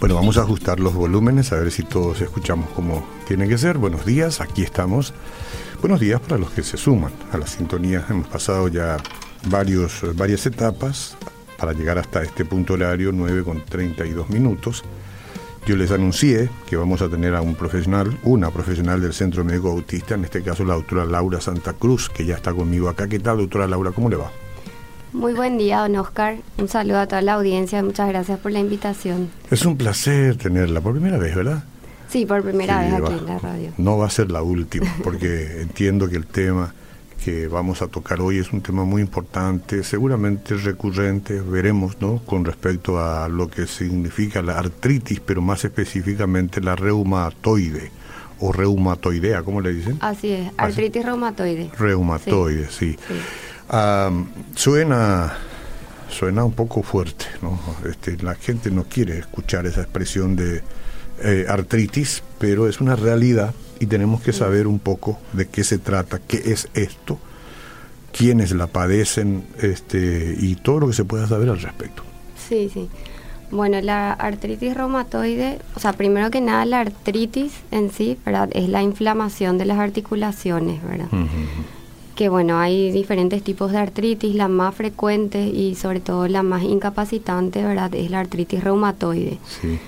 Bueno, vamos a ajustar los volúmenes a ver si todos escuchamos como tiene que ser. Buenos días, aquí estamos. Buenos días para los que se suman a la sintonía. Hemos pasado ya varios, varias etapas para llegar hasta este punto horario, 9 con 32 minutos. Yo les anuncié que vamos a tener a un profesional, una profesional del Centro Médico Autista, en este caso la doctora Laura Santa Cruz, que ya está conmigo acá. ¿Qué tal, doctora Laura? ¿Cómo le va? Muy buen día, don Oscar. Un saludo a toda la audiencia. Muchas gracias por la invitación. Es un placer tenerla por primera vez, ¿verdad? Sí, por primera vez aquí en la radio. No va a ser la última, porque entiendo que el tema que vamos a tocar hoy es un tema muy importante, seguramente recurrente, veremos, ¿no? Con respecto a lo que significa la artritis, pero más específicamente la reumatoide o reumatoidea, ¿cómo le dicen? Así es, artritis reumatoide. Reumatoide, sí. suena suena un poco fuerte, ¿no? Este, la gente no quiere escuchar esa expresión de eh, artritis, pero es una realidad y tenemos que saber un poco de qué se trata, qué es esto, quiénes la padecen este, y todo lo que se pueda saber al respecto. Sí, sí. Bueno, la artritis reumatoide, o sea, primero que nada la artritis en sí, ¿verdad? Es la inflamación de las articulaciones, ¿verdad? Que bueno, hay diferentes tipos de artritis, la más frecuente y sobre todo la más incapacitante, ¿verdad? Es la artritis reumatoide. Sí.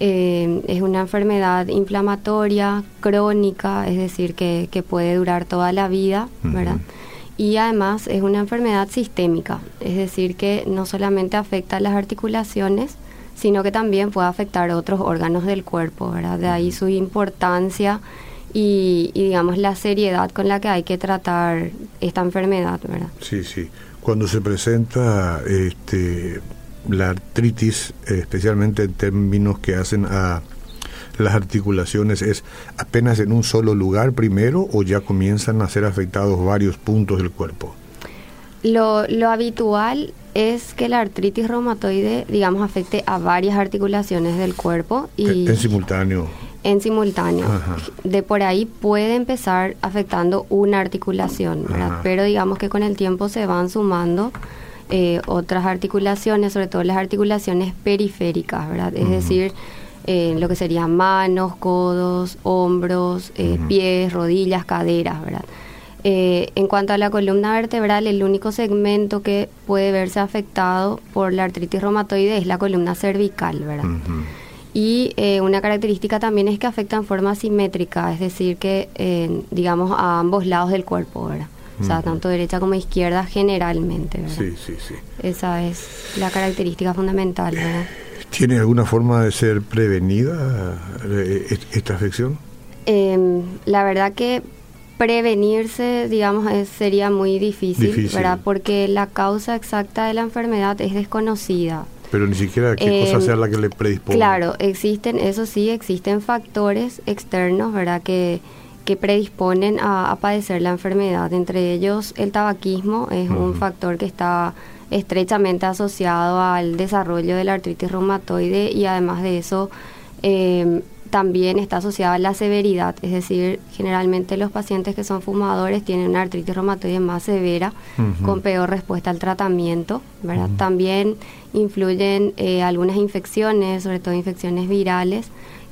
Eh, es una enfermedad inflamatoria, crónica, es decir, que, puede durar toda la vida, ¿verdad? Y además es una enfermedad sistémica, es decir, que no solamente afecta las articulaciones, sino que también puede afectar otros órganos del cuerpo, ¿verdad? De ahí su importancia y, y, digamos la seriedad con la que hay que tratar esta enfermedad, ¿verdad? Sí, sí. Cuando se presenta este la artritis, especialmente en términos que hacen a las articulaciones, es apenas en un solo lugar primero o ya comienzan a ser afectados varios puntos del cuerpo? Lo, lo habitual es que la artritis reumatoide, digamos, afecte a varias articulaciones del cuerpo y en simultáneo. En simultáneo. De por ahí puede empezar afectando una articulación, pero digamos que con el tiempo se van sumando eh, otras articulaciones, sobre todo las articulaciones periféricas, ¿verdad? Es decir, eh, lo que serían manos, codos, hombros, eh, pies, rodillas, caderas, ¿verdad? en cuanto a la columna vertebral, el único segmento que puede verse afectado por la artritis reumatoide es la columna cervical, ¿verdad? Y una característica también es que afecta en forma simétrica, es decir, que digamos a ambos lados del cuerpo, ¿verdad? O sea, tanto derecha como izquierda generalmente. ¿verdad? Sí, sí, sí. Esa es la característica fundamental. ¿verdad? ¿Tiene alguna forma de ser prevenida eh, esta afección? Em, la verdad que prevenirse, digamos, sería muy difícil, ¿verdad? Porque la causa exacta de la enfermedad es desconocida. Pero ni siquiera qué cosa em, sea la que le predispone. Claro, existen, eso sí, existen factores externos, ¿verdad? Que que predisponen a, padecer la enfermedad. Entre ellos, el tabaquismo es un factor que está estrechamente asociado al desarrollo de la artritis reumatoide y además de eso em, también está asociado a la severidad, es decir, generalmente los pacientes que son fumadores tienen una artritis reumatoide más severa, con peor respuesta al tratamiento, ¿verdad? También influyen eh, algunas infecciones, sobre todo infecciones virales,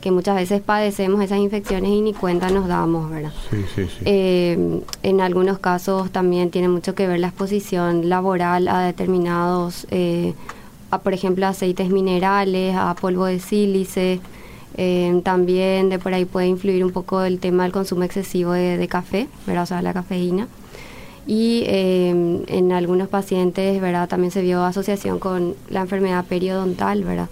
que muchas veces padecemos esas infecciones y ni cuenta nos damos, ¿verdad? Sí, sí, sí. Eh, en algunos casos también tiene mucho que ver la exposición laboral a determinados, eh, a, por ejemplo, aceites minerales, a polvo de sílice. Eh, también de por ahí puede influir un poco el tema del consumo excesivo de, café, ¿verdad? O sea, la cafeína. Y en algunos pacientes, ¿verdad? También se vio asociación con la enfermedad periodontal, ¿verdad?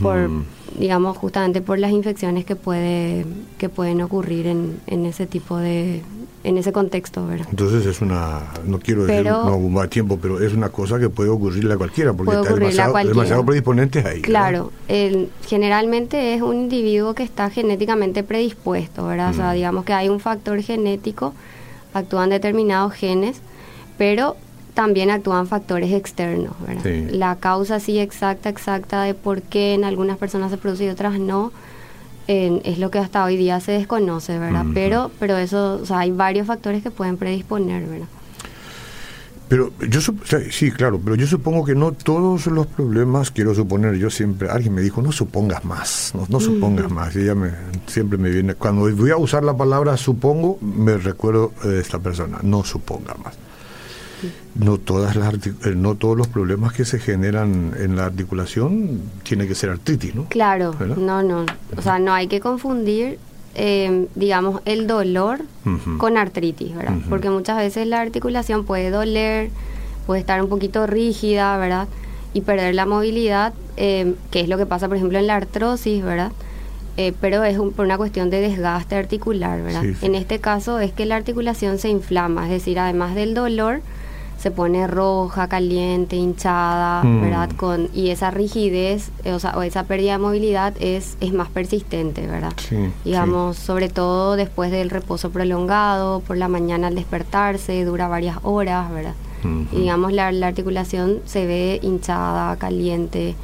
Por, digamos, justamente por las infecciones que puede que pueden ocurrir en, en ese tipo de en ese contexto, ¿verdad? Entonces es una, no quiero decir no más tiempo, pero es una cosa que puede ocurrirle a cualquiera, porque está demasiado, demasiado predisponentes ahí. Claro, el, generalmente es un individuo que está genéticamente predispuesto, ¿verdad? O sea, mm. digamos que hay un factor genético, actúan determinados genes, pero también actúan factores externos, ¿verdad? La causa sí exacta, exacta de por qué en algunas personas se produce y otras no, es lo que hasta hoy día se desconoce, ¿verdad? Pero pero eso, o sea, hay varios factores que pueden predisponer, ¿verdad? Pero yo sí, claro, pero yo supongo que no todos los problemas, quiero suponer, yo siempre, alguien me dijo, no supongas más, no, supongas más. Y ella me, siempre me viene, cuando voy a usar la palabra supongo, me recuerdo de esta persona, no suponga más. No, todas las eh, no todos los problemas que se generan en la articulación tiene que ser artritis, ¿no? Claro, no, no. O sea, no hay que confundir eh, digamos, el dolor con artritis, ¿verdad? Porque muchas veces la articulación puede doler, puede estar un poquito rígida, ¿verdad? Y perder la movilidad, eh, que es lo que pasa, por ejemplo, en la artrosis, ¿verdad? Eh, pero es por una cuestión de desgaste articular, ¿verdad? En este caso es que la articulación se inflama, es decir, además del dolor, se pone roja, caliente, hinchada, mm. ¿verdad? Con, y esa rigidez o, sea, o, esa pérdida de movilidad es, es más persistente, ¿verdad? Digamos, sobre todo después del reposo prolongado, por la mañana al despertarse, dura varias horas, ¿verdad? Y digamos, la, la articulación se ve hinchada, caliente.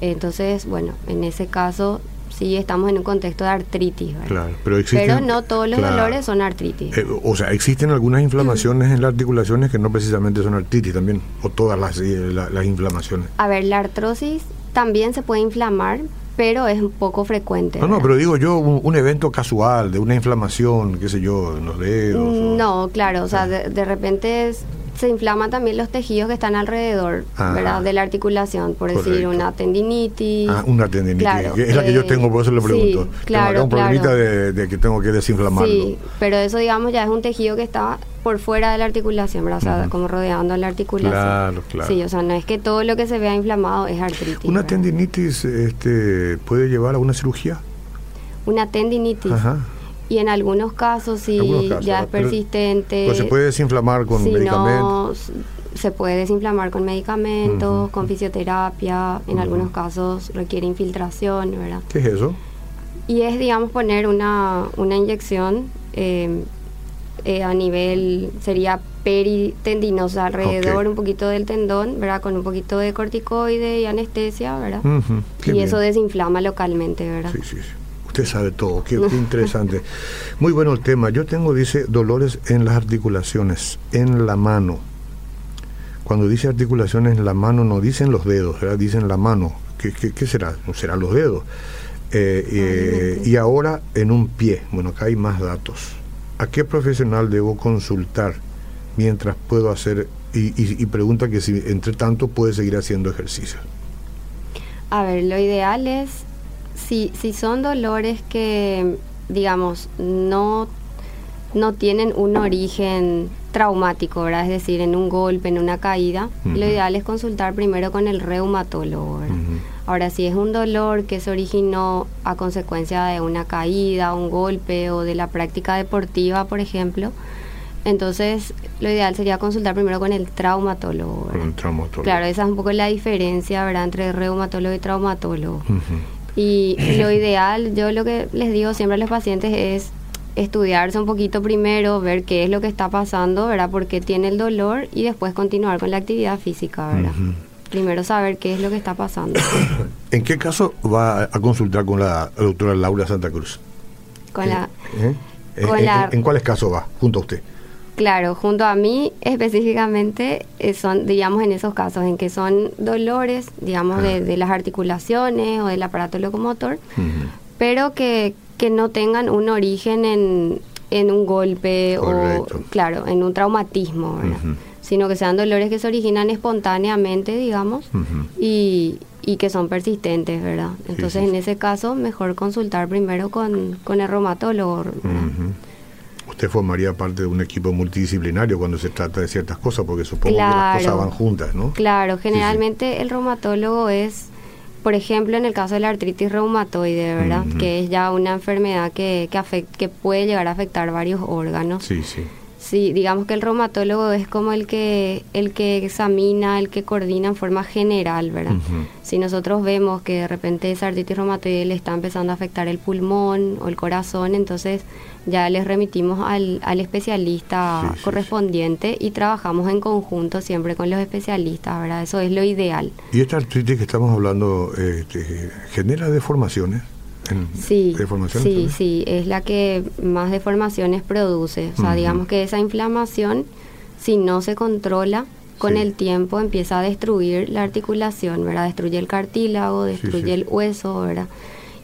Entonces, bueno, en ese caso sí estamos en un contexto de artritis. Claro, pero, no todos los dolores son artritis. Eh, o sea, existen algunas inflamaciones en las articulaciones que no precisamente son artritis también, o todas las, eh, las inflamaciones. A ver, la artrosis también se puede inflamar, pero es un poco frecuente. No, no, pero digo yo, un, evento casual de una inflamación, qué sé yo, en los dedos. No, claro, o sea, ah. de, de repente es se inflaman también los tejidos que están alrededor, ¿verdad? De la articulación, por decir una tendinitis. Ah, una tendinitis, es la que yo tengo, por eso le pregunto. Sí, claro, un problemita de, que tengo que desinflamarlo. Sí, pero eso, digamos, ya es un tejido que está por fuera de la articulación, ¿verdad? O sea, como rodeando la articulación. Claro, claro. Sí, o sea, no es que todo lo que se vea inflamado es artritis. ¿Una tendinitis este, puede llevar a una cirugía? Una tendinitis. Ajá y en algunos casos si ya es persistente. Pues se puede desinflamar con medicamentos. se puede desinflamar con medicamentos, con fisioterapia, en algunos casos requiere infiltración, ¿verdad? ¿Qué es eso? Y es, digamos, poner una, una inyección em, eh, a nivel, sería peritendinosa, alrededor un poquito del tendón, ¿verdad? Con un poquito de corticoide y anestesia, ¿verdad? y eso desinflama localmente, ¿verdad? Sí, sí, sí. Usted sabe todo, qué, interesante. Muy bueno el tema. Yo tengo, dice, dolores en las articulaciones, en la mano. Cuando dice articulaciones en la mano, no dicen los dedos, ¿verdad? dicen la mano. ¿Qué, qué, será? No serán los dedos. Eh, eh, y ahora en un pie. Bueno, acá hay más datos. ¿A qué profesional debo consultar mientras puedo hacer? Y, y pregunta que si entre tanto puede seguir haciendo ejercicio. A ver, lo ideal es si, si son dolores que, digamos, no, no tienen un origen traumático, ¿verdad? Es decir, en un golpe, en una caída, lo ideal es consultar primero con el reumatólogo. Ahora, si es un dolor que se originó a consecuencia de una caída, un golpe o de la práctica deportiva, por ejemplo, entonces lo ideal sería consultar primero con el traumatólogo. traumatólogo. Claro, esa es un poco la diferencia, ¿verdad? Entre reumatólogo y traumatólogo. Y lo ideal, yo lo que les digo siempre a los pacientes es estudiarse un poquito primero, ver qué es lo que está pasando, ¿verdad? Por qué tiene el dolor y después continuar con la actividad física, ¿verdad? Primero saber qué es lo que está pasando. ¿En qué caso va a consultar con la doctora Laura Santa Cruz? Con la... ¿Eh? ¿En, cuáles casos va, junto a usted? Claro, junto a mí específicamente eh, son, digamos, en esos casos en que son dolores, digamos, de, las articulaciones o del aparato locomotor, pero que, que no tengan un origen en, en un golpe o, claro, en un traumatismo, sino que sean dolores que se originan espontáneamente, digamos, y, y, que son persistentes, ¿verdad? Entonces, en ese caso, mejor consultar primero con, con el reumatólogo, usted formaría parte de un equipo multidisciplinario cuando se trata de ciertas cosas, porque supongo que las cosas van juntas, ¿no? Claro, generalmente el reumatólogo es, por ejemplo, en el caso de la artritis reumatoide, ¿verdad? Que es ya una enfermedad que, que, que puede llegar a afectar varios órganos. Sí, sí. Sí, digamos que el reumatólogo es como el que el que examina, el que coordina en forma general, ¿verdad? Si nosotros vemos que de repente esa artritis reumatoide le está empezando a afectar el pulmón o el corazón, entonces ya les remitimos al, al especialista correspondiente y trabajamos en conjunto siempre con los especialistas, ¿verdad? Eso es lo ideal. ¿Y esta artritis que estamos hablando este, genera deformaciones? Sí, Sí, sí, es la que más deformaciones produce. O sea, digamos que esa inflamación, si no se controla, con Sí. el tiempo empieza a destruir la articulación, ¿verdad? Destruye el cartílago, destruye sí. el hueso, ¿verdad?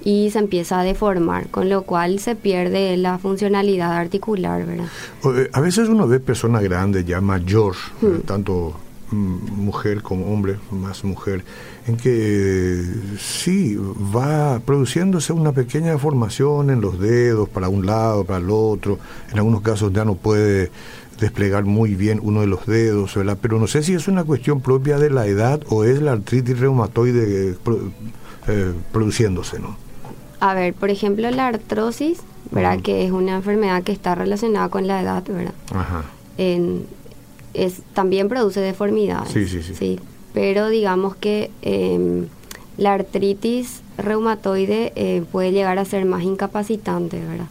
Y se empieza a deformar, con lo cual se pierde la funcionalidad articular, ¿verdad? Eh, A veces uno ve personas grandes, ya mayor, Hmm. tanto mujer como hombre, más mujer, en que sí va produciéndose una pequeña deformación en los dedos, para un lado, para el otro. En algunos casos ya no puede desplegar muy bien uno de los dedos, ¿verdad? Pero no sé si es una cuestión propia de la edad o es la artritis reumatoide eh, eh, produciéndose, ¿no? A ver, por ejemplo, la artrosis, ¿verdad? Que es una enfermedad que está relacionada con la edad, ¿verdad? Ajá. En- es, también produce deformidades. Sí, sí, sí. Pero digamos que em, la artritis reumatoide eh, puede llegar a ser más incapacitante, ¿verdad?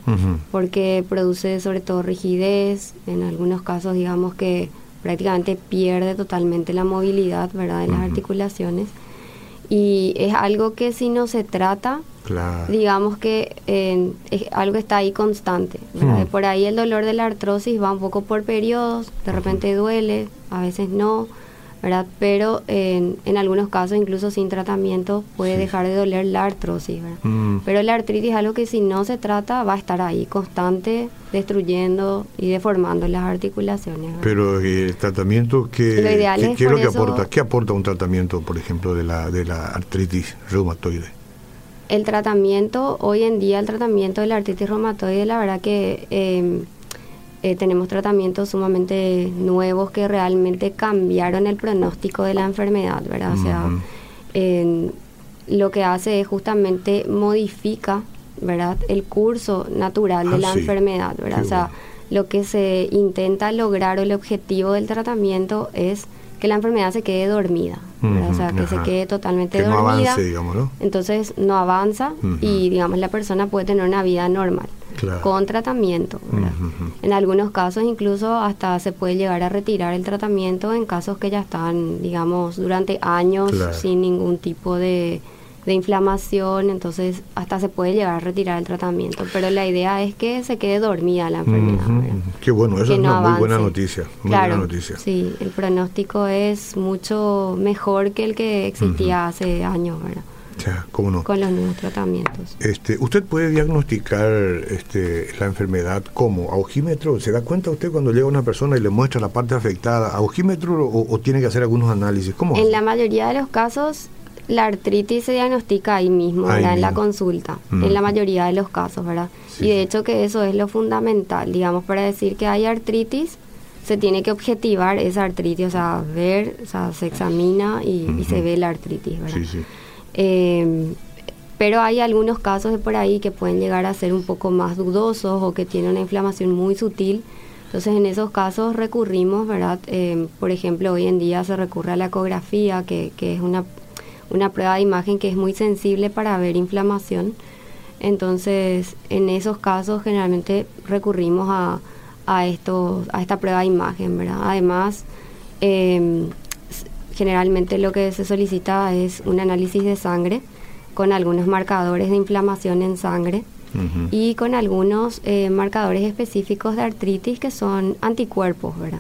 Porque produce sobre todo rigidez, en algunos casos digamos que prácticamente pierde totalmente la movilidad, ¿verdad? De las articulaciones. Y es algo que si no se trata, Claro. digamos que eh, es algo está ahí constante. Mm. De Por ahí el dolor de la artrosis va un poco por periodos, de repente duele, a veces no, ¿verdad? Pero en, en algunos casos, incluso sin tratamiento, puede Sí. dejar de doler la artrosis. ¿verdad? Mm. Pero la artritis es algo que si no se trata va a estar ahí constante, destruyendo y deformando las articulaciones. ¿verdad? Pero eh, el tratamiento que Lo ideal ¿qué, es qué es lo por que eso- aporta? ¿Qué aporta un tratamiento, por ejemplo, de la de la artritis reumatoide? El tratamiento, hoy en día el tratamiento de la artritis reumatoide, la verdad que eh, eh, tenemos tratamientos sumamente nuevos que realmente cambiaron el pronóstico de la enfermedad, ¿verdad? O sea, lo que hace es justamente modifica, ¿verdad? El curso natural de Ah, la sí. enfermedad, ¿verdad? Qué o sea, bueno. lo que se intenta lograr o el objetivo del tratamiento es que la enfermedad se quede dormida, ¿verdad? o sea, que se quede totalmente Que no dormida. avance, digamos, ¿no? Entonces no avanza y digamos la persona puede tener una vida normal Claro. con tratamiento. En algunos casos incluso hasta se puede llegar a retirar el tratamiento en casos que ya están, digamos, durante años Claro. sin ningún tipo de, de inflamación, entonces hasta se puede llegar a retirar el tratamiento. Pero la idea es que se quede dormida la enfermedad. Qué bueno, eso es no una muy buena noticia. Muy claro, buena noticia. Sí, el pronóstico es mucho mejor que el que existía hace años, ¿verdad? Ya, cómo no. Con los nuevos tratamientos. Este, ¿Usted puede diagnosticar este, la enfermedad como? ¿A ojímetro? ¿Se da cuenta usted cuando llega una persona y le muestra la parte afectada? ¿A ojímetro o, o tiene que hacer algunos análisis? ¿Cómo? En hace? la mayoría de los casos, la artritis se diagnostica ahí mismo, Ahí en la consulta, Mm. en la mayoría de los casos, ¿verdad? Sí, y de hecho que eso es lo fundamental, digamos, para decir que hay artritis, se tiene que objetivar esa artritis, o sea, ver, o sea, se examina y, y se ve la artritis, ¿verdad? Sí, sí. Eh, pero hay algunos casos de por ahí que pueden llegar a ser un poco más dudosos o que tienen una inflamación muy sutil. Entonces, en esos casos recurrimos, ¿verdad? Eh, por ejemplo, hoy en día se recurre a la ecografía, que, que es una, una prueba de imagen que es muy sensible para ver inflamación. Entonces, en esos casos generalmente recurrimos a, a, estos, a esta prueba de imagen, ¿verdad? Además, eh, generalmente lo que se solicita es un análisis de sangre con algunos marcadores de inflamación en sangre y con algunos eh, marcadores específicos de artritis que son anticuerpos, ¿verdad?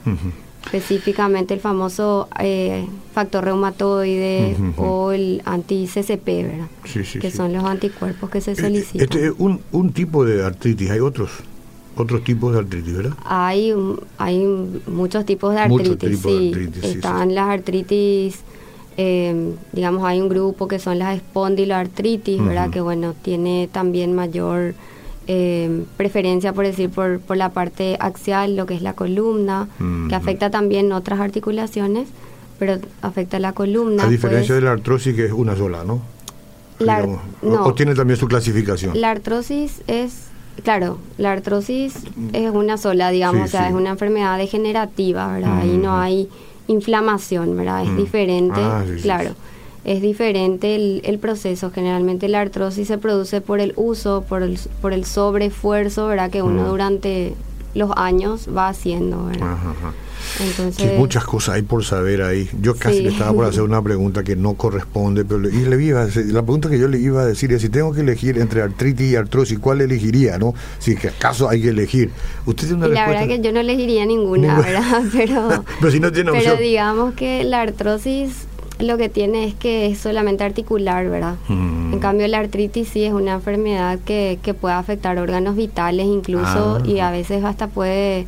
Específicamente el famoso eh, factor reumatoide o el anti-CCP, ¿verdad? Sí, sí, que sí. son los anticuerpos que se Eh, solicitan. Este es un, un tipo de artritis, hay otros otros tipos de artritis, ¿verdad? Hay, hay muchos tipos de Muchos artritis. tipos de sí. artritis, sí, Están las artritis, eh, digamos, hay un grupo que son las espondiloartritis, ¿verdad? Ujú. Que bueno, tiene también mayor eh, preferencia, por decir, por, por la parte axial, lo que es la columna, que afecta también otras articulaciones, pero afecta la columna. A diferencia pues, de la artrosis que es una sola, ¿no? La- Digamos, o- no. o, tiene también su clasificación. La artrosis es, claro, la artrosis es una sola, digamos, Sí, o sea, sí. es una enfermedad degenerativa, ¿verdad? Ahí no hay inflamación, ¿verdad? Es Mm. diferente, Ah, sí, claro. Es diferente el, el proceso. Generalmente la artrosis se produce por el uso, por el, por el sobreesfuerzo, ¿verdad? Que uno Mm. durante los años va haciendo, ¿verdad? Ajá, ajá. Entonces, muchas cosas hay por saber ahí. Yo casi le estaba por hacer una pregunta que no corresponde, pero le, y le iba a la pregunta que yo le iba a decir es si tengo que elegir entre artritis y artrosis, ¿cuál elegiría? no Si acaso hay que elegir. Usted tiene una y la verdad que yo no elegiría ninguna, ¿verdad? Pero, pero, si no tiene pero digamos que la artrosis lo que tiene es que es solamente articular, ¿verdad? Mm. En cambio, la artritis sí es una enfermedad que, que puede afectar órganos vitales incluso ah. y a veces hasta puede,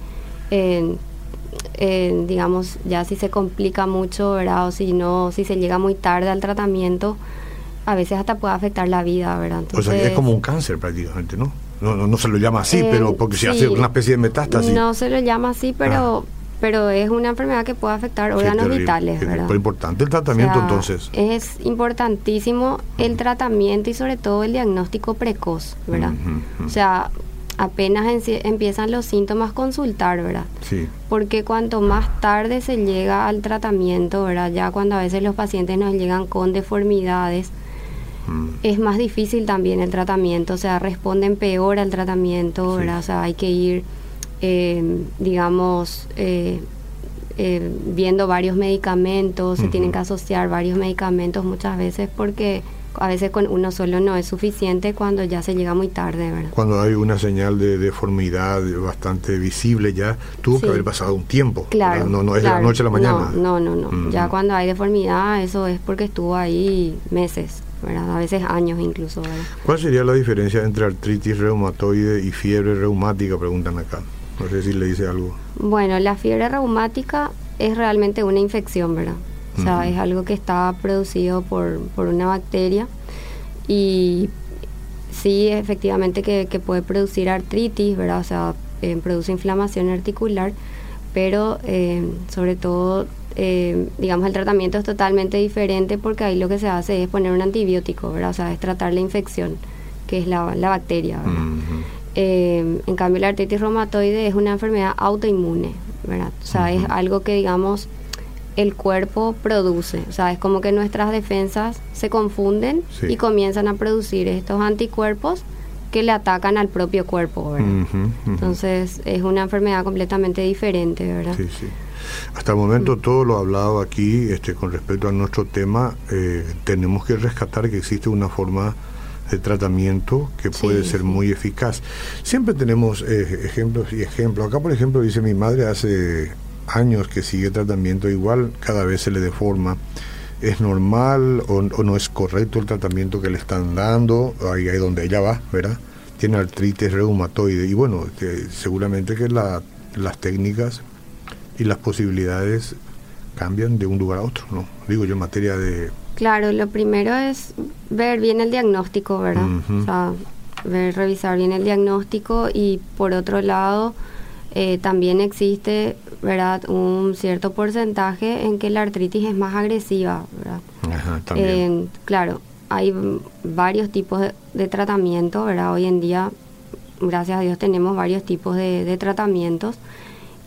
digamos, ya si se complica mucho, ¿verdad? O si no, si se llega muy tarde al tratamiento, a veces hasta puede afectar la vida, ¿verdad? o sea, es como un cáncer prácticamente, ¿no? No, no, se lo llama así, pero porque se hace una especie de metástasis. No se lo llama así, pero... Ah pero es una enfermedad que puede afectar órganos vitales, ¿verdad? Es importante el tratamiento entonces. Es importantísimo el tratamiento y sobre todo el diagnóstico precoz, ¿verdad? O sea, apenas empiezan los síntomas consultar, ¿verdad? Sí. Porque cuanto más tarde se llega al tratamiento, ¿verdad? Ya cuando a veces los pacientes nos llegan con deformidades, mm. es más difícil también el tratamiento, o sea, responden peor al tratamiento, ¿verdad? O sea, hay que ir eh, digamos, eh, eh, viendo varios medicamentos, se tienen que asociar varios medicamentos muchas veces porque a veces con uno solo no es suficiente cuando ya se llega muy tarde, ¿verdad? Cuando hay una señal de deformidad bastante visible ya, tuvo que haber pasado un tiempo. Claro. No, no es de la noche a la mañana. No, no, no. Ya cuando hay deformidad, eso es porque estuvo ahí meses. ¿verdad? a veces años incluso. ¿Cuál sería la diferencia entre artritis reumatoide y fiebre reumática? Preguntan acá. No sé si le dice algo. Bueno, la fiebre reumática es realmente una infección, ¿verdad? O sea, es algo que está producido por, por una bacteria y sí, efectivamente que, puede producir artritis, ¿verdad? O sea, eh, produce inflamación articular, pero eh, sobre todo, eh, digamos, el tratamiento es totalmente diferente porque ahí lo que se hace es poner un antibiótico, ¿verdad? O sea, es tratar la infección, que es la, la bacteria, ¿verdad? Eh, en cambio, la artritis reumatoide es una enfermedad autoinmune, ¿verdad? O sea, es algo que, digamos, el cuerpo produce. O sea, es como que nuestras defensas se confunden y comienzan a producir estos anticuerpos que le atacan al propio cuerpo, ¿verdad? Entonces, es una enfermedad completamente diferente, ¿verdad? Sí, sí. Hasta el momento todo lo hablado aquí este, con respecto a nuestro tema, eh, tenemos que rescatar que existe una forma de tratamiento que puede ser muy eficaz. Siempre tenemos eh, ejemplos y ejemplos. Acá, por ejemplo, dice mi madre hace años que sigue tratamiento igual, cada vez se le deforma. ¿Es normal o, no es correcto el tratamiento que le están dando? Ahí es donde ella va, ¿verdad? Tiene artritis reumatoide y bueno, seguramente que la, las técnicas y las posibilidades cambian de un lugar a otro, ¿no? Digo yo en materia de Claro, lo primero es ver bien el diagnóstico, ¿verdad? O sea, ver, revisar bien el diagnóstico y por otro lado eh, también existe, ¿verdad? Un cierto porcentaje en que la artritis es más agresiva, ¿verdad? Ajá, también. claro, hay varios tipos de, tratamiento, ¿verdad? Hoy en día, gracias a Dios, tenemos varios tipos de, tratamientos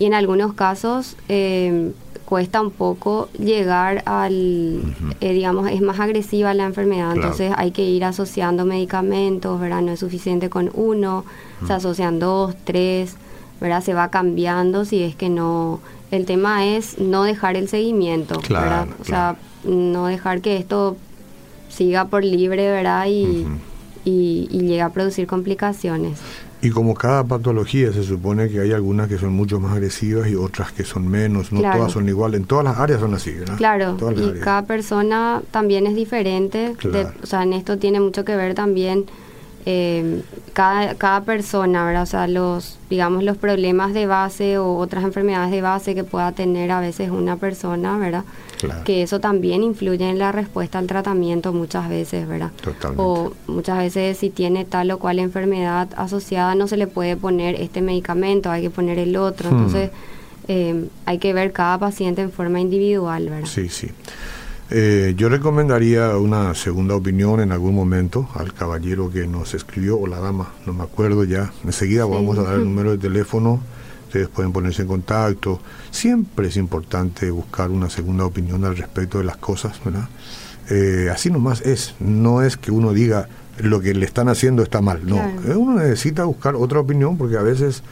y en algunos casos eh, cuesta un poco llegar al, eh, digamos, es más agresiva la enfermedad, entonces hay que ir asociando medicamentos, ¿verdad? No es suficiente con uno, se asocian dos, tres, ¿verdad? Se va cambiando si es que no... El tema es no dejar el seguimiento, ¿verdad? O sea, no dejar que esto siga por libre, ¿verdad? Y, y, y llega a producir complicaciones. Y como cada patología se supone que hay algunas que son mucho más agresivas y otras que son menos, no todas son iguales, en todas las áreas son así, ¿verdad? Claro, y cada persona también es diferente, o sea, en esto tiene mucho que ver también eh, cada, cada persona, ¿verdad? O sea, los, digamos, los problemas de base o otras enfermedades de base que pueda tener a veces una persona, ¿verdad? Que eso también influye en la respuesta al tratamiento muchas veces, ¿verdad? Totalmente. O muchas veces si tiene tal o cual enfermedad asociada no se le puede poner este medicamento, hay que poner el otro. Hmm. Entonces, eh, hay que ver cada paciente en forma individual, ¿verdad? Sí, sí. Eh, yo recomendaría una segunda opinión en algún momento al caballero que nos escribió, o la dama, no me acuerdo ya. Enseguida vamos a dar el número de teléfono, ustedes pueden ponerse en contacto. Siempre es importante buscar una segunda opinión al respecto de las cosas, ¿verdad? Eh, así nomás es, no es que uno diga lo que le están haciendo está mal, no. Eh, uno necesita buscar otra opinión porque a veces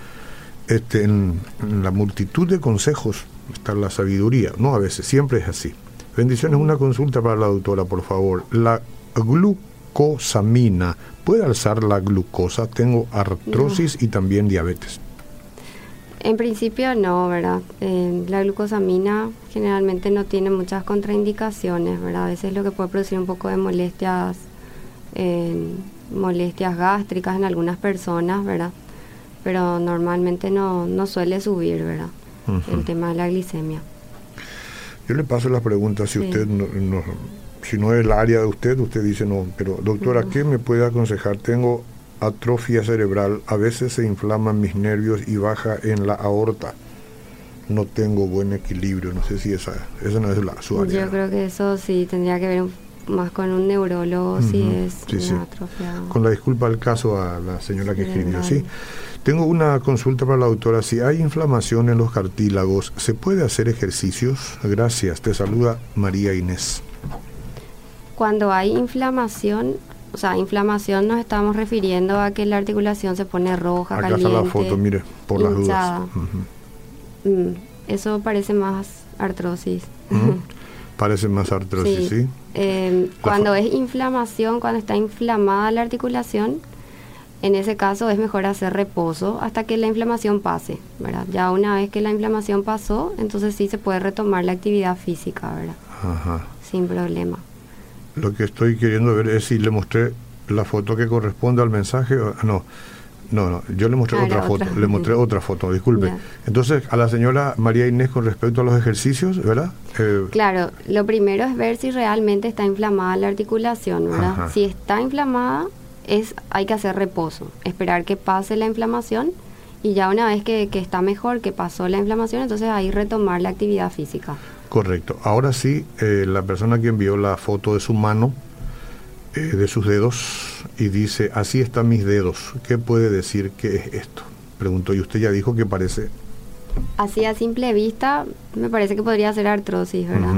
este, en la multitud de consejos está la sabiduría. No, a veces, siempre es así. Bendiciones, una consulta para la doctora, por favor. La glucosamina, ¿puede alzar la glucosa? Tengo artrosis y también diabetes. En principio no, ¿verdad? Eh, la glucosamina generalmente no tiene muchas contraindicaciones, ¿verdad? A veces lo que puede producir un poco de molestias, eh, molestias gástricas en algunas personas, ¿verdad? Pero normalmente no, no suele subir, ¿verdad? El tema de la glicemia. Yo le paso la pregunta, si usted no, si no es el área de usted, usted dice no, pero doctora, ¿qué me puede aconsejar? Tengo atrofia cerebral, a veces se inflaman mis nervios y baja en la aorta. No tengo buen equilibrio, no sé si esa, esa no es la, su área. Yo creo que eso sí tendría que ver más con un neurólogo, si es una atrofia. Con la disculpa al caso a la señora que escribió, sí. Tengo una consulta para la doctora. Si hay inflamación en los cartílagos, ¿se puede hacer ejercicios? Gracias. Te saluda María Inés. Cuando hay inflamación, o sea, inflamación nos estamos refiriendo a que la articulación se pone roja, Acá caliente. está la foto, mire, por las dudas. Mm, eso parece más artrosis. Parece más artrosis, ¿sí? Em, cuando es inflamación, cuando está inflamada la articulación, en ese caso es mejor hacer reposo hasta que la inflamación pase, ¿verdad? Ya una vez que la inflamación pasó, entonces sí se puede retomar la actividad física, ¿verdad? Ajá. Sin problema. Lo que estoy queriendo ver es si le mostré la foto que corresponde al mensaje. No, no, no. Yo le mostré ah, otra foto. Le mostré otra foto, disculpe. Entonces, a la señora María Inés con respecto a los ejercicios, ¿verdad? Eh, claro, lo primero es ver si realmente está inflamada la articulación, ¿verdad? Si está inflamada, es hay que hacer reposo, esperar que pase la inflamación y ya una vez que, que está mejor, que pasó la inflamación, entonces ahí retomar la actividad física. Correcto. Ahora sí, eh, la persona que envió la foto de su mano, eh, de sus dedos, y dice, así están mis dedos, ¿qué puede decir que es esto? Preguntó, y usted ya dijo que parece... Así a simple vista, me parece que podría ser artrosis, ¿verdad?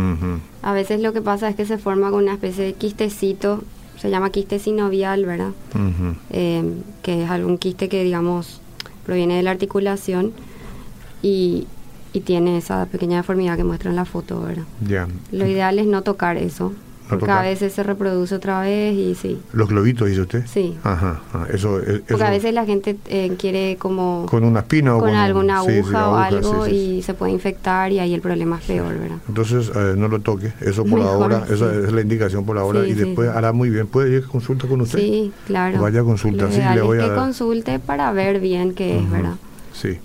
A veces lo que pasa es que se forma con una especie de quistecito, se llama quiste sinovial, ¿verdad? Eh, que es algún quiste que, digamos, proviene de la articulación y, y tiene esa pequeña deformidad que muestra en la foto, ¿verdad? Ya. Lo ideal es no tocar eso. Porque a veces se reproduce otra vez y sí. ¿Los globitos dice usted? Sí. Ajá. eso, Porque a veces la gente eh, quiere como... Con una espina o con, alguna aguja o algo y se puede infectar y ahí el problema es peor, ¿verdad? Entonces eh, no lo toque. Eso por ahora, esa es la indicación por ahora y después hará muy bien. ¿Puede ir a consulta con usted? Sí, claro. Vaya a consulta. sí, le voy a que consulte para ver bien qué es, ¿verdad? Sí.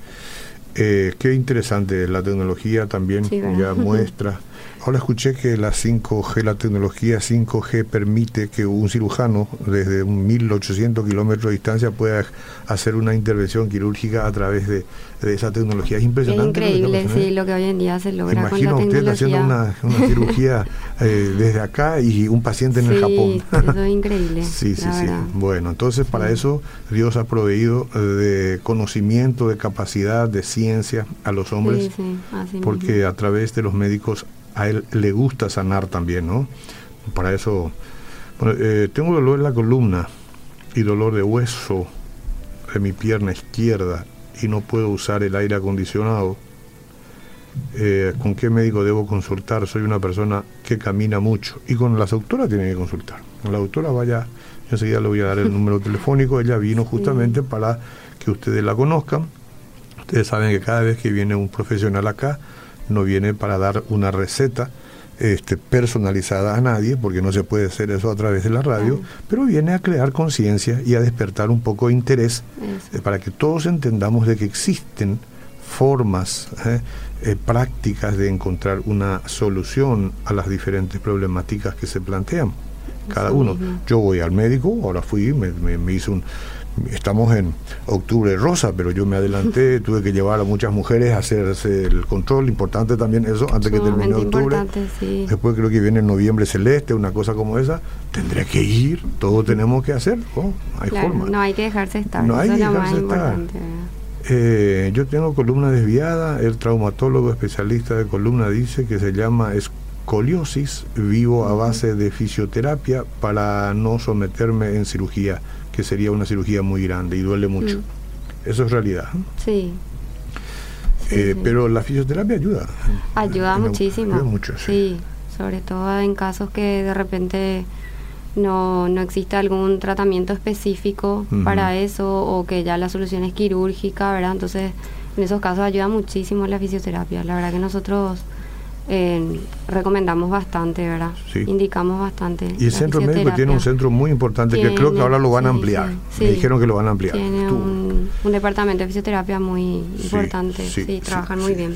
Eh, qué interesante, la tecnología también ya muestra. Ahora escuché que la 5G, la tecnología 5G permite que un cirujano desde un 1800 kilómetros de distancia pueda hacer una intervención quirúrgica a través de, esa tecnología. Es impresionante. Es increíble, sí, lo que hoy en día se logra con la usted haciendo una, cirugía eh, desde acá y un paciente en el Japón. eso es increíble. sí, sí, sí. Bueno, entonces para eso Dios ha proveído eh, de conocimiento, de capacidad, de ciencia a los hombres, porque a través de los médicos a él le gusta sanar también, ¿no? Para eso, bueno, eh, tengo dolor en la columna y dolor de hueso de mi pierna izquierda y no puedo usar el aire acondicionado. Eh, ¿Con qué médico debo consultar? Soy una persona que camina mucho y con la doctora tiene que consultar. Con la doctora vaya, yo enseguida le voy a dar el número telefónico, ella vino justamente para que ustedes la conozcan. Ustedes saben que cada vez que viene un profesional acá, no viene para dar una receta este, personalizada a nadie, porque no se puede hacer eso a través de la radio, pero viene a crear conciencia y a despertar un poco de interés eh, para que todos entendamos de que existen formas eh, eh, prácticas de encontrar una solución a las diferentes problemáticas que se plantean. Cada uno. Yo voy al médico, ahora fui, me, me, me hice un, estamos en octubre rosa, pero yo me adelanté, tuve que llevar a muchas mujeres a hacerse el control, importante también eso, antes que termine octubre. Después creo que viene noviembre celeste, una cosa como esa, tendré que ir, todo tenemos que hacer, oh, hay forma. No hay que dejarse estar, no hay que dejarse estar. Eh, yo tengo columna desviada, el traumatólogo especialista de columna dice que se llama escoliosis, vivo a base de fisioterapia para no someterme en cirugía que sería una cirugía muy grande y duele mucho. Mm. Eso es realidad. Sí. Eh, pero la fisioterapia ayuda. Ayuda muchísimo. Ayuda mucho, sí. sobre todo en casos que de repente no, no existe algún tratamiento específico para eso o que ya la solución es quirúrgica, ¿verdad? Entonces, en esos casos ayuda muchísimo la fisioterapia. La verdad que nosotros eh, recomendamos bastante, ¿verdad? Indicamos bastante. Y el centro médico tiene un centro muy importante que creo que ahora lo van a ampliar. Me dijeron que lo van a ampliar. Tiene un, departamento de fisioterapia muy importante. Sí, trabajan muy bien.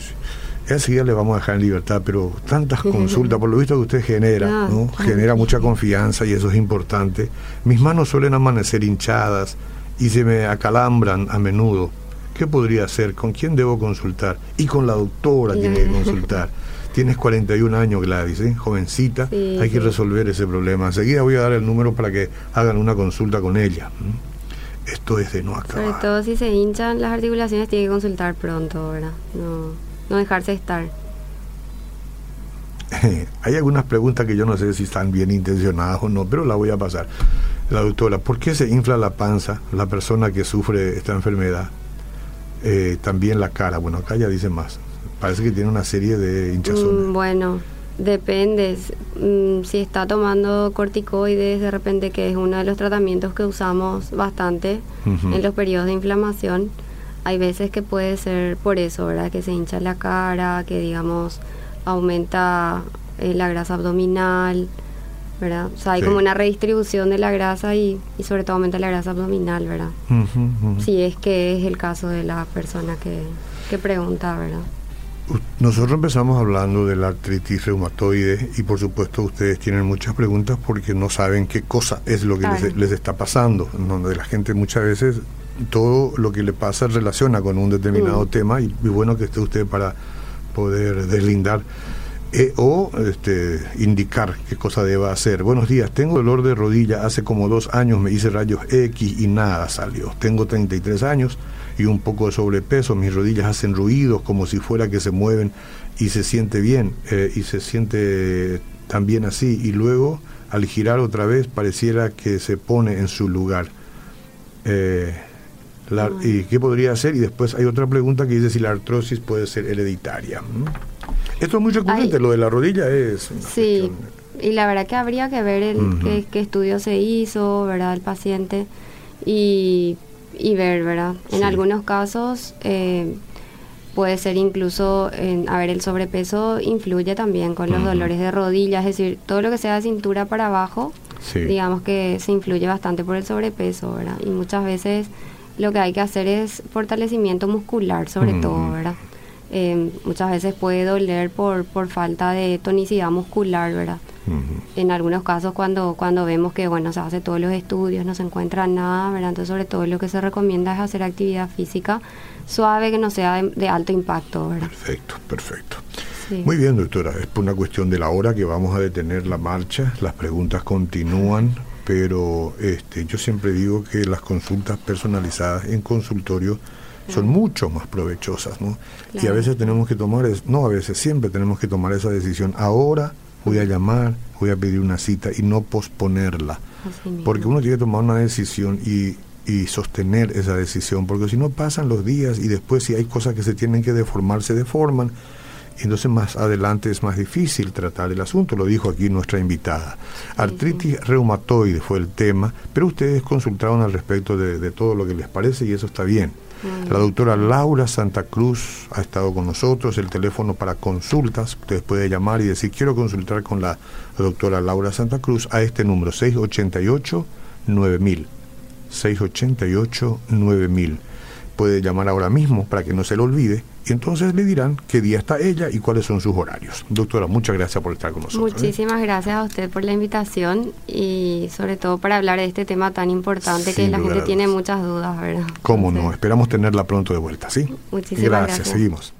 Enseguida le vamos a dejar en libertad, pero tantas consultas, por lo visto que usted genera, ¿no? genera mucha confianza y eso es importante. Mis manos suelen amanecer hinchadas y se me acalambran a menudo. ¿Qué podría hacer? ¿Con quién debo consultar? Y con la doctora tiene que consultar. Tienes 41 años, Gladys, ¿eh? jovencita, hay que resolver ese problema. Enseguida voy a dar el número para que hagan una consulta con ella. Esto es de no acabar. Sobre todo si se hinchan las articulaciones, tiene que consultar pronto, ¿verdad? No, no dejarse estar. Hay algunas preguntas que yo no sé si están bien intencionadas o no, pero la voy a pasar. La doctora, ¿por qué se infla la panza la persona que sufre esta enfermedad? Eh, también la cara. Bueno, acá ya dice más. Parece que tiene una serie de hinchazones. Mm, bueno, depende. Mm, si está tomando corticoides, de repente, que es uno de los tratamientos que usamos bastante en los periodos de inflamación, hay veces que puede ser por eso, ¿verdad? Que se hincha la cara, que digamos aumenta eh, la grasa abdominal, ¿verdad? O sea, hay como una redistribución de la grasa y, y, sobre todo aumenta la grasa abdominal, ¿verdad? Si es que es el caso de la persona que, que pregunta, ¿verdad? Nosotros empezamos hablando de la artritis reumatoide y por supuesto ustedes tienen muchas preguntas porque no saben qué cosa es lo que les, está pasando, donde la gente muchas veces todo lo que le pasa relaciona con un determinado mm. tema y, bueno que esté usted para poder deslindar eh, o este, indicar qué cosa deba hacer. Buenos días, tengo dolor de rodilla, hace como dos años me hice rayos X y nada salió. Tengo 33 años y un poco de sobrepeso, mis rodillas hacen ruidos como si fuera que se mueven y se siente bien eh, y se siente también así y luego al girar otra vez pareciera que se pone en su lugar. Eh, ¿Y qué podría hacer? Y después hay otra pregunta que dice si la artrosis puede ser hereditaria. Esto es muy recurrente, lo de la rodilla es... Sí, y la verdad que habría que ver el, qué, estudio se hizo, ¿verdad? El paciente y y ver, ¿verdad? En algunos casos eh, puede ser incluso, en, a ver, el sobrepeso influye también con los dolores de rodillas, es decir, todo lo que sea de cintura para abajo, digamos que se influye bastante por el sobrepeso, ¿verdad? Y muchas veces lo que hay que hacer es fortalecimiento muscular, sobre todo, ¿verdad? Eh, muchas veces puede doler por, por falta de tonicidad muscular, ¿verdad? En algunos casos cuando, cuando vemos que bueno se hace todos los estudios, no se encuentra nada, ¿verdad? Entonces sobre todo lo que se recomienda es hacer actividad física suave que no sea de, alto impacto, ¿verdad? Perfecto, perfecto. Muy bien, doctora. Es por una cuestión de la hora que vamos a detener la marcha. Las preguntas continúan, pero este, yo siempre digo que las consultas personalizadas en consultorio son mucho más provechosas, ¿no? Y a veces tenemos que tomar, no a veces, siempre tenemos que tomar esa decisión ahora voy a llamar, voy a pedir una cita y no posponerla. Porque uno tiene que tomar una decisión y, y sostener esa decisión, porque si no pasan los días y después si hay cosas que se tienen que deformar, se deforman. Entonces más adelante es más difícil tratar el asunto, lo dijo aquí nuestra invitada. Artritis reumatoide fue el tema, pero ustedes consultaron al respecto de, de todo lo que les parece y eso está bien. La doctora Laura Santa Cruz ha estado con nosotros, el teléfono para consultas, ustedes pueden llamar y decir quiero consultar con la doctora Laura Santa Cruz a este número 688 9000. 688 9000 puede llamar ahora mismo para que no se lo olvide entonces le dirán qué día está ella y cuáles son sus horarios. Doctora, muchas gracias por estar con nosotros. ¿eh? Muchísimas gracias a usted por la invitación y sobre todo para hablar de este tema tan importante que la gente tiene muchas dudas, ¿verdad? Cómo no, esperamos tenerla pronto de vuelta, ¿sí? Muchísimas gracias. gracias. Seguimos.